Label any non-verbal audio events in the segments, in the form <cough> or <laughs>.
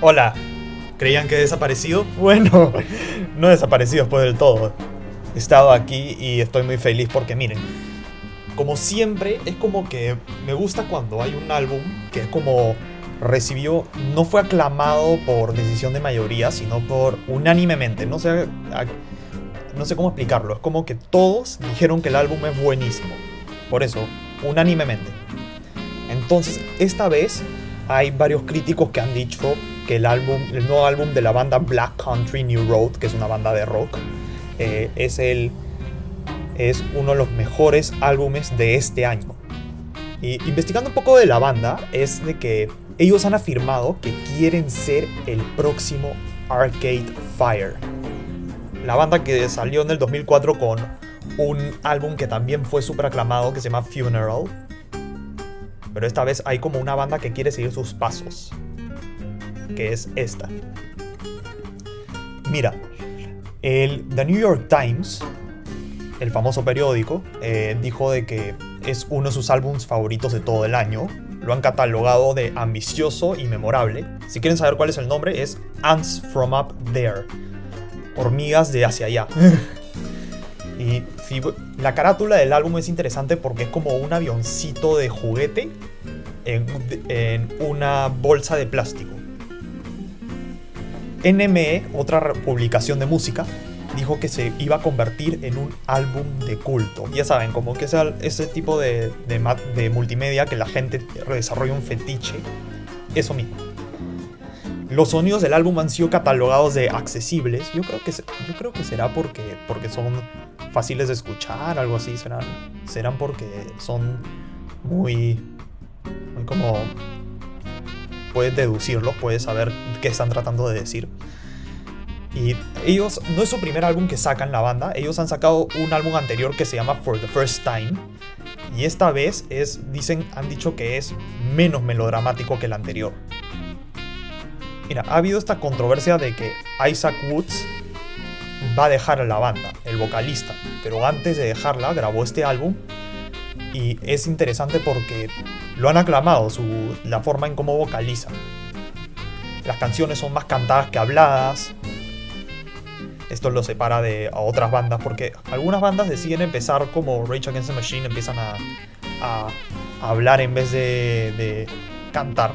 Hola. ¿Creían que he desaparecido? Bueno, no he desaparecido después del todo. He estado aquí y estoy muy feliz porque miren, como siempre, es como que me gusta cuando hay un álbum que es como recibió, no fue aclamado por decisión de mayoría, sino por unánimemente. No sé, no sé cómo explicarlo. Es como que todos dijeron que el álbum es buenísimo. Por eso, unánimemente. Entonces, esta vez hay varios críticos que han dicho que el álbum, el nuevo álbum de la banda Black Country New Road, que es una banda de rock, eh, es el es uno de los mejores álbumes de este año. Y investigando un poco de la banda, es de que ellos han afirmado que quieren ser el próximo Arcade Fire. La banda que salió en el 2004 con un álbum que también fue súper aclamado que se llama Funeral. Pero esta vez hay como una banda que quiere seguir sus pasos. Que es esta. Mira, el The New York Times, el famoso periódico, eh, dijo de que es uno de sus álbumes favoritos de todo el año lo han catalogado de ambicioso y memorable. Si quieren saber cuál es el nombre, es Ants from Up There. Hormigas de hacia allá. <laughs> y la carátula del álbum es interesante porque es como un avioncito de juguete en, en una bolsa de plástico. NME, otra publicación de música, dijo que se iba a convertir en un álbum de culto. Ya saben, como que ese tipo de, de, multimedia que la gente desarrolla un fetiche. Eso mismo. Los sonidos del álbum han sido catalogados de accesibles. Yo creo que, yo creo que será porque, porque son fáciles de escuchar, algo así. Serán, serán porque son muy, muy como... Puedes deducirlo, puedes saber qué están tratando de decir. Y ellos, no es su primer álbum que sacan la banda, ellos han sacado un álbum anterior que se llama For the First Time. Y esta vez es, dicen, han dicho que es menos melodramático que el anterior. Mira, ha habido esta controversia de que Isaac Woods va a dejar la banda, el vocalista, pero antes de dejarla grabó este álbum y es interesante porque lo han aclamado, su, la forma en cómo vocaliza. Las canciones son más cantadas que habladas, esto lo separa de a otras bandas, porque algunas bandas deciden empezar como Rage Against the Machine, empiezan a, hablar en vez de, cantar.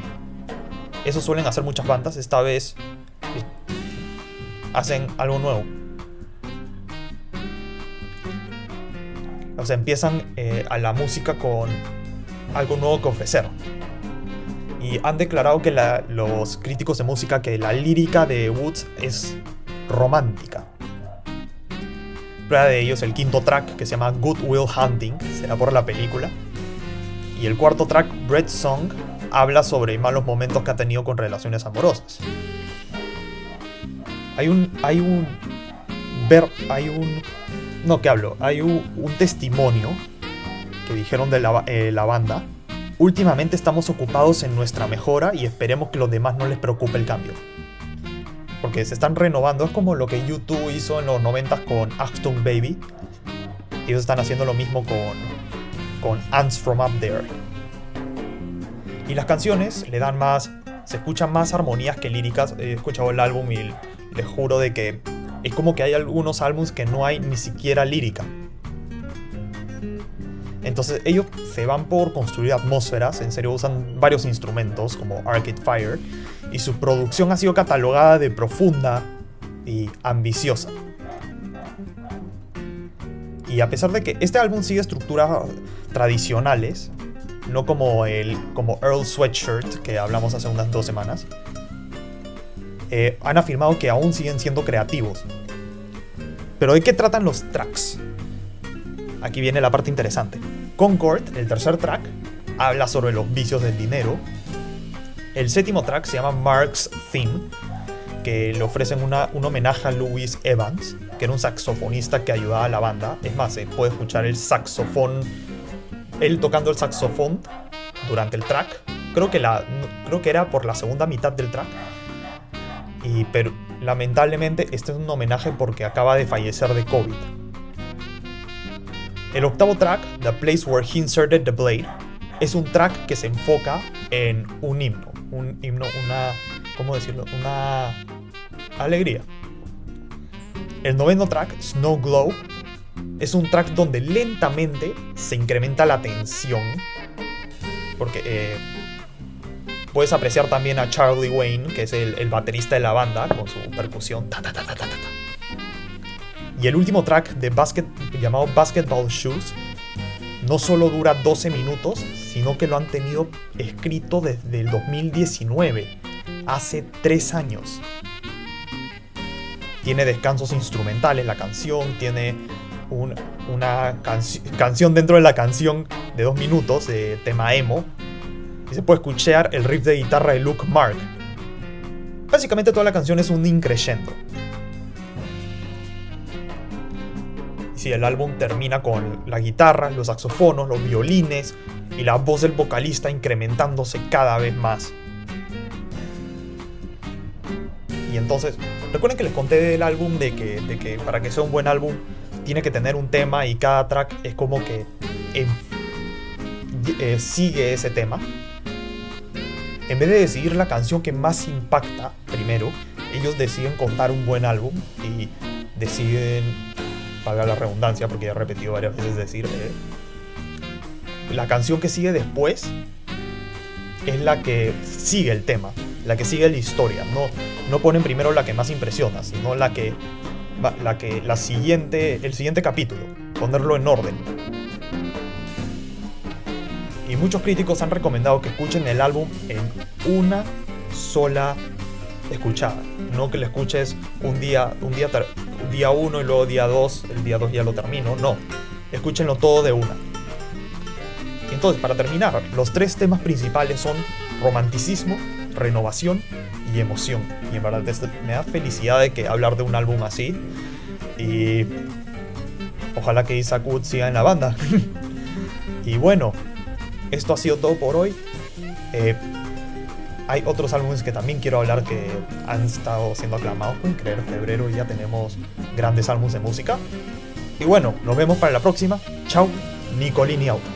Eso suelen hacer muchas bandas, esta vez eh, hacen algo nuevo. O sea, empiezan eh, a la música con algo nuevo que ofrecer. Y han declarado que los críticos de música que la lírica de Woods es romántica. Prueba de ellos el quinto track que se llama Good Will Hunting, será por la película. Y el cuarto track, Bread Song, habla sobre malos momentos que ha tenido con relaciones amorosas. Hay un. Hay un. Ver. Hay un. No, ¿qué hablo? Hay un, testimonio que dijeron de la, eh, la banda. Últimamente estamos ocupados en nuestra mejora y esperemos que los demás no les preocupe el cambio porque se están renovando. Es como lo que YouTube hizo en los 90 con Achtung Baby. Ellos están haciendo lo mismo con, con Ants from Up There. Y las canciones le dan más. Se escuchan más armonías que líricas. He escuchado el álbum y les juro de que es como que hay algunos álbumes que no hay ni siquiera lírica. Entonces ellos se van por construir atmósferas, en serio usan varios instrumentos como Arcade Fire y su producción ha sido catalogada de profunda y ambiciosa. Y a pesar de que este álbum sigue estructuras tradicionales, no como el como Earl Sweatshirt que hablamos hace unas dos semanas, eh, han afirmado que aún siguen siendo creativos. Pero ¿de qué tratan los tracks? Aquí viene la parte interesante. Concord, el tercer track, habla sobre los vicios del dinero el séptimo track se llama Mark's Theme, que le ofrecen un homenaje a Louis Evans, que era un saxofonista que ayudaba a la banda. Es más, se puede escuchar el saxofón, él tocando el saxofón durante el track. Creo que, la, creo que era por la segunda mitad del track. Y, pero lamentablemente este es un homenaje porque acaba de fallecer de COVID. El octavo track, The Place Where He Inserted the Blade, es un track que se enfoca en un himno un himno, una ¿cómo decirlo? Una alegría. El noveno track, Snow Glow, es un track donde lentamente se incrementa la tensión. Porque eh, puedes apreciar también a Charlie Wayne, que es el, baterista de la banda, con su percusión. y el último track de basket, llamado Basketball Shoes no solo dura 12 minutos, sino que lo han tenido escrito desde el 2019, hace 3 años. Tiene descansos instrumentales la canción, tiene una canción dentro de la canción de 2 minutos de tema emo, y se puede escuchar el riff de guitarra de Luke Mark. Básicamente toda la canción es un increyendo. si el álbum termina con la guitarra, los saxofonos, los violines y la voz del vocalista incrementándose cada vez más. Y entonces, recuerden que les conté del álbum de que, de que para que sea un buen álbum tiene que tener un tema y cada track es como que eh, sigue ese tema. En vez de decidir la canción que más impacta primero, ellos deciden contar un buen álbum y deciden paga la redundancia, porque ya he repetido varias veces decir, eh, la canción que sigue después es la que sigue el tema, la que sigue la historia. No, no ponen primero la que más impresiona, sino la que, la que, la siguiente, el siguiente capítulo, ponerlo en orden. Y muchos críticos han recomendado que escuchen el álbum en una sola escuchada, no que lo escuches un día, un día día 1 y luego día 2, el día 2 ya lo termino. No, escúchenlo todo de una. Entonces, para terminar, los tres temas principales son romanticismo, renovación y emoción. Y en verdad me da felicidad de que hablar de un álbum así. Y ojalá que Isaac Wood siga en la banda. <laughs> y bueno, esto ha sido todo por hoy. Eh, hay otros álbumes que también quiero hablar que han estado siendo aclamados. Pueden creer, febrero ya tenemos grandes álbumes de música. Y bueno, nos vemos para la próxima. Chao, Nicolini out.